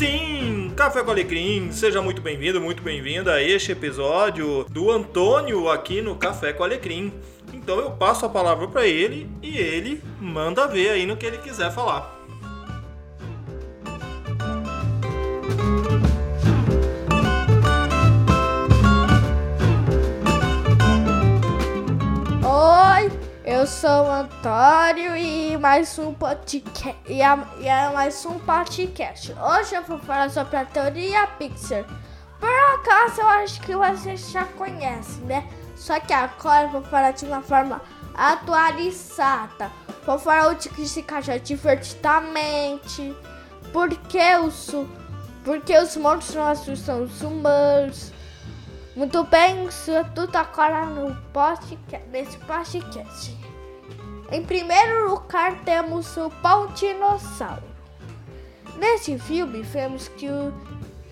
Sim, Café com Alecrim, seja muito bem-vindo, muito bem-vinda a este episódio do Antônio aqui no Café com Alecrim. Então eu passo a palavra para ele e ele manda ver aí no que ele quiser falar. Sou o Antônio e mais um podcast e é, mais um podcast. Hoje eu vou falar sobre a teoria Pixar. Por acaso eu acho que vocês já conhecem, né? Só que agora eu vou falar de uma forma atualizada. Vou falar o que se encaixa divertidamente. Porque os, porque os monstros não assustam os humanos. Muito bem, isso é tudo agora no podcast, nesse podcast. Em primeiro lugar temos o Pão Dinossauro. Nesse filme vemos que o,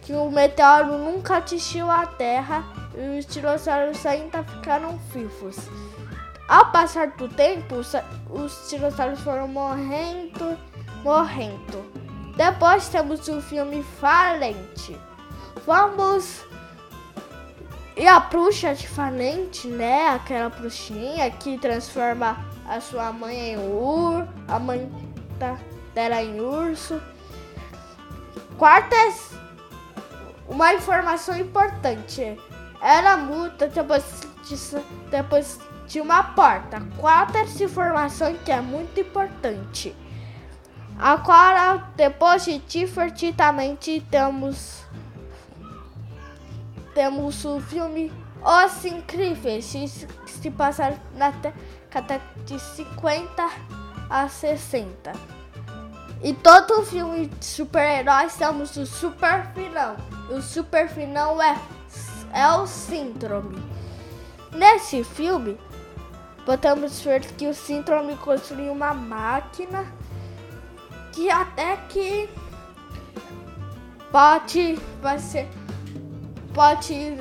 que o meteoro nunca atingiu a Terra e os dinossauros ainda ficaram vivos. Ao passar do tempo, os, os dinossauros foram morrendo, morrendo. Depois temos o filme Valente. Vamos e a bruxa de Valente, né? Aquela bruxinha que transforma a sua mãe em ur, a mãe da, dela em urso. Quarta, uma informação importante. Ela muda depois de, depois de uma porta. Quarta informação que é muito importante. Agora, depois de divertidamente, temos temos o filme Os Incríveis, que se passa na década de 50 a 60. E todo filme de super-heróis temos o super final. O super final é, é o síndrome. Nesse filme, podemos ver que o síndrome construiu uma máquina que até que pode vai ser pode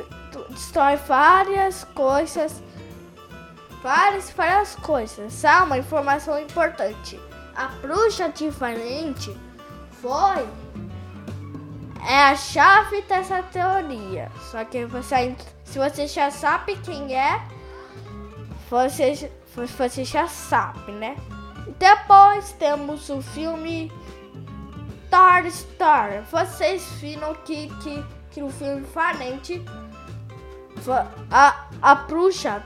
destrói várias coisas, várias, várias coisas. Há uma informação importante. A bruxa diferente foi é a chave dessa teoria. Só que você, se você já sabe quem é, você, você já sabe, né? Depois temos o filme Toy Story. Vocês viram que, que que no filme Valente a, a bruxa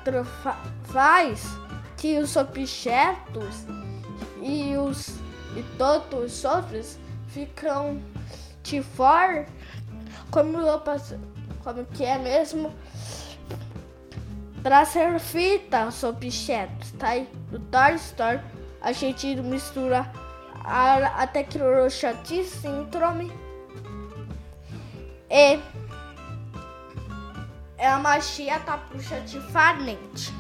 faz que os objetos e os e todos os outros ficam de fora como como que é mesmo para ser fita os objetos, tá aí? No Toy Story a gente mistura a, a tecnologia de síndrome e é a magia da bruxa diferente.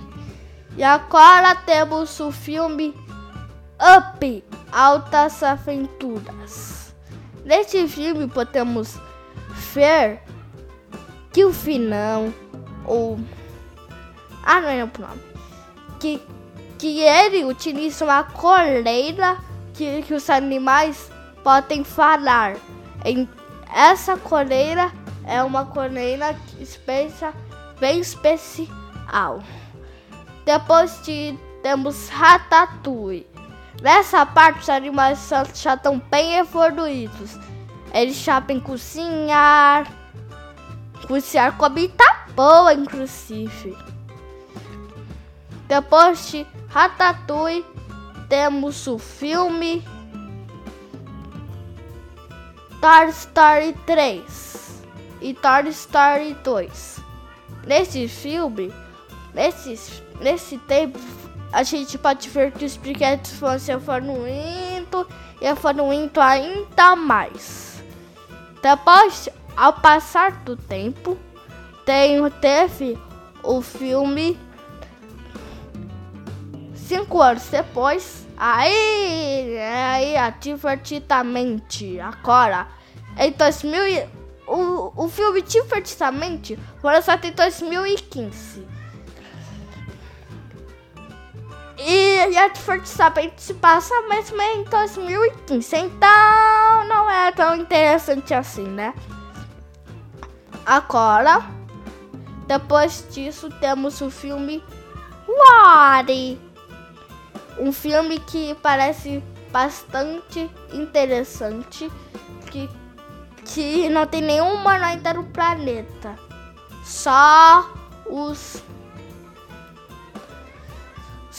E agora temos o filme Up Altas Aventuras. Nesse filme podemos ver que o final ou ah não é o nome que que ele utiliza uma coleira que, que os animais podem falar. Em, essa coleira é uma coleira especial, bem especial. Depois de, temos Ratatouille. Nessa parte os animais já estão bem evoluídos. Eles sabem cozinhar, cozinhar comida boa, inclusive. Depois de Ratatouille, temos o filme Toy Story 3 e Toy Story 2. Nesse filme, nesse, nesse tempo, a gente pode ver que os brinquedos vão se evoluindo e evoluindo ainda mais. Depois, ao passar do tempo, tem, teve o filme cinco anos depois Aí, aí, divertidamente, agora, em 2000, o, o filme Divertidamente foi lançado em 2015. E, e Divertidamente se passa mesmo em 2015, então não é tão interessante assim, né? Agora, depois disso, temos o filme Wari. Um filme que parece bastante interessante, que, que não tem nenhum humano ainda no planeta. Só os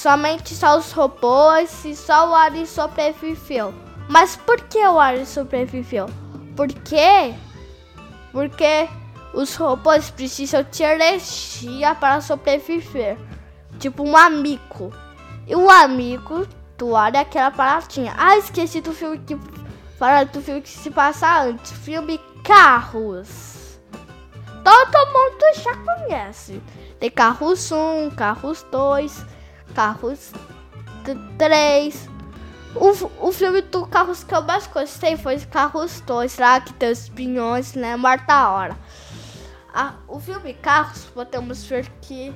Somente só os robôs e só o Ari sobreviveu. Mas por que o Ari sobreviveu? Porque porque os robôs precisam de energia para sobreviver. Tipo um amigo. E o amigo do Ari é aquela baratinha. Ah, esqueci do filme que fala do filme que se passa antes. Filme Carros. Todo mundo já conhece. Tem Carros 1, Carros 2 Carros 3. O, o filme do Carros que eu mais gostei foi Carros 2, lá que tem os pinhões, né? Morta hora. Ah, o filme Carros, podemos ver que,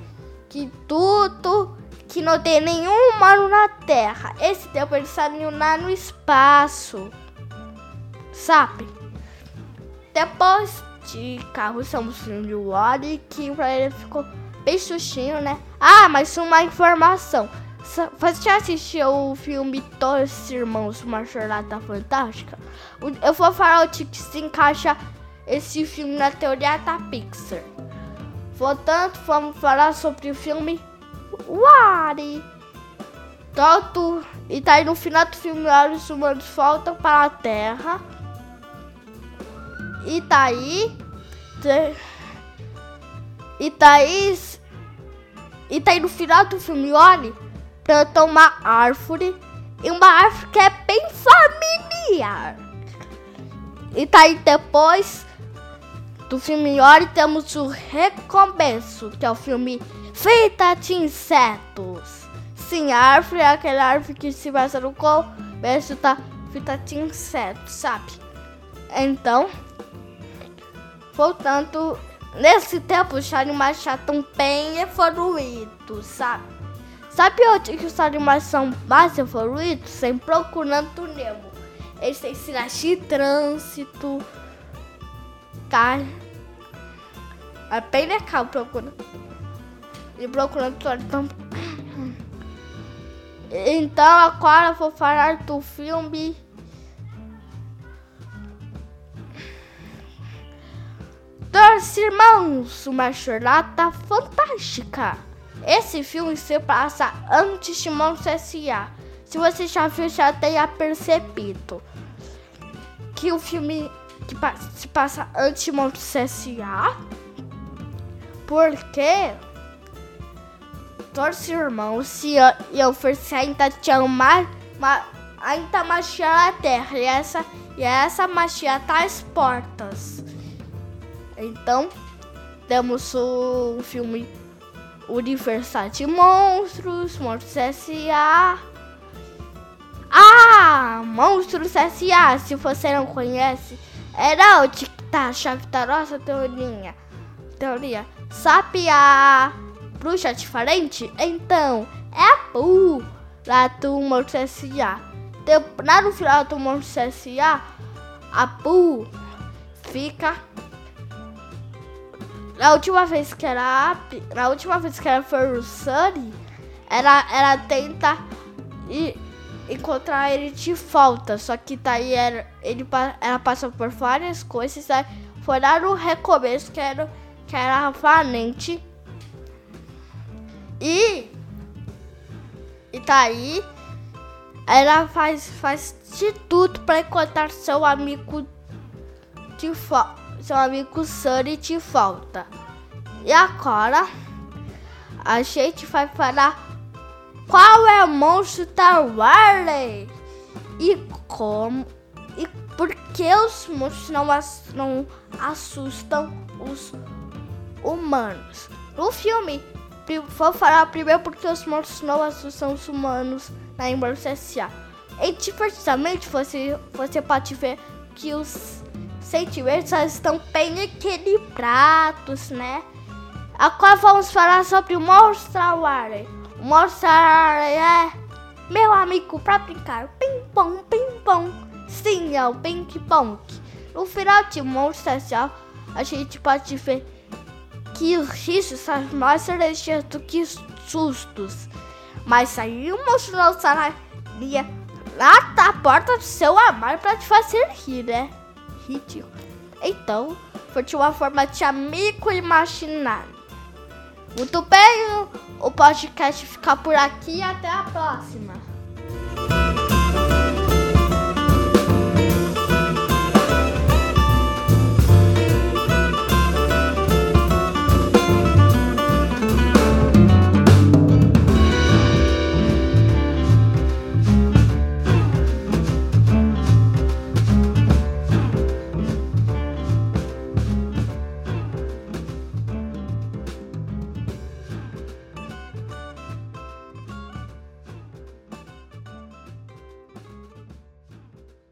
que tudo que não tem nenhum humano na Terra. Esse tempo eles saíram lá no espaço. Sabe? Depois de Carros, somos de Wally, que pra ele ficou bem sustinho, né? Ah, mas uma informação. Você já assistiu o filme Dois Irmãos, uma jornada fantástica? Eu vou falar o que se encaixa esse filme na teoria da Pixar. Portanto, vamos falar sobre o filme Wari. Tanto, e tá aí no final do filme, os humanos voltam para a Terra. E tá aí. E tá aí e tá aí no final do filme, olha, planta uma árvore. E uma árvore que é bem familiar. E tá aí depois do filme Ori temos o Recomeço, que é o filme Feita de Insetos. Sim, a árvore é aquela árvore que se basa no começo da feita de insetos, sabe? Então, voltando Nesse tempo, os animais já estão bem evoluídos, sabe? Sabe onde que os animais são mais evoluídos? Sem procurando Nemo. Eles têm sinais de trânsito. Tá? É bem legal procurando. E procurando então, então agora vou falar do filme Dois Irmãos, uma jornada fantástica. Esse filme se passa antes de Monstros S.A. Se você já viu, já tenha percebido que o filme que se passa antes de Monstros S.A. Porque dois irmãos se iam oferecer ainda tinham mais, ainda magia na Terra e essa, e essa magia tá às portas. Então, temos o filme Universal de Monstros, Monstros S.A. Ah, Monstros S.A. Se você não conhece, era o tá a chave da nossa teoria. Teoria. A bruxa diferente? Então, é a Pooh, lá do Monstros S.A. Lá no final do Monstros S.A., a Pooh fica na última vez que era na última vez que era foi o Sunny, era, era tentar e encontrar ele de falta. Só que daí era, ele ela passou por várias coisas. Aí foi lá no recomeço que era, que era Valente. E. E daí. Ela faz, faz de tudo para encontrar seu amigo de seu amigo Sunny te falta. E agora a gente vai falar qual é o monstro da Warley e como e por que os monstros não, não assustam os humanos. No filme, vou falar primeiro porque os monstros não assustam os humanos na Embrace S.A. E divertidamente você, você pode ver que os sentimentos estão bem equilibrados, né? Agora vamos falar sobre o Monster Warrior. O Monster Warrior é meu amigo pra brincar. Pim pom. Sim, é o Pink Pong. No final de Monstro S.A., a gente pode ver que os risos são mais celestiais do que sustos. Mas aí o monstro não sairia lá da porta do seu armário para te fazer rir, né? Ridículo. Então, foi de uma forma de amigo imaginário. Muito bem, o podcast fica por aqui até a próxima.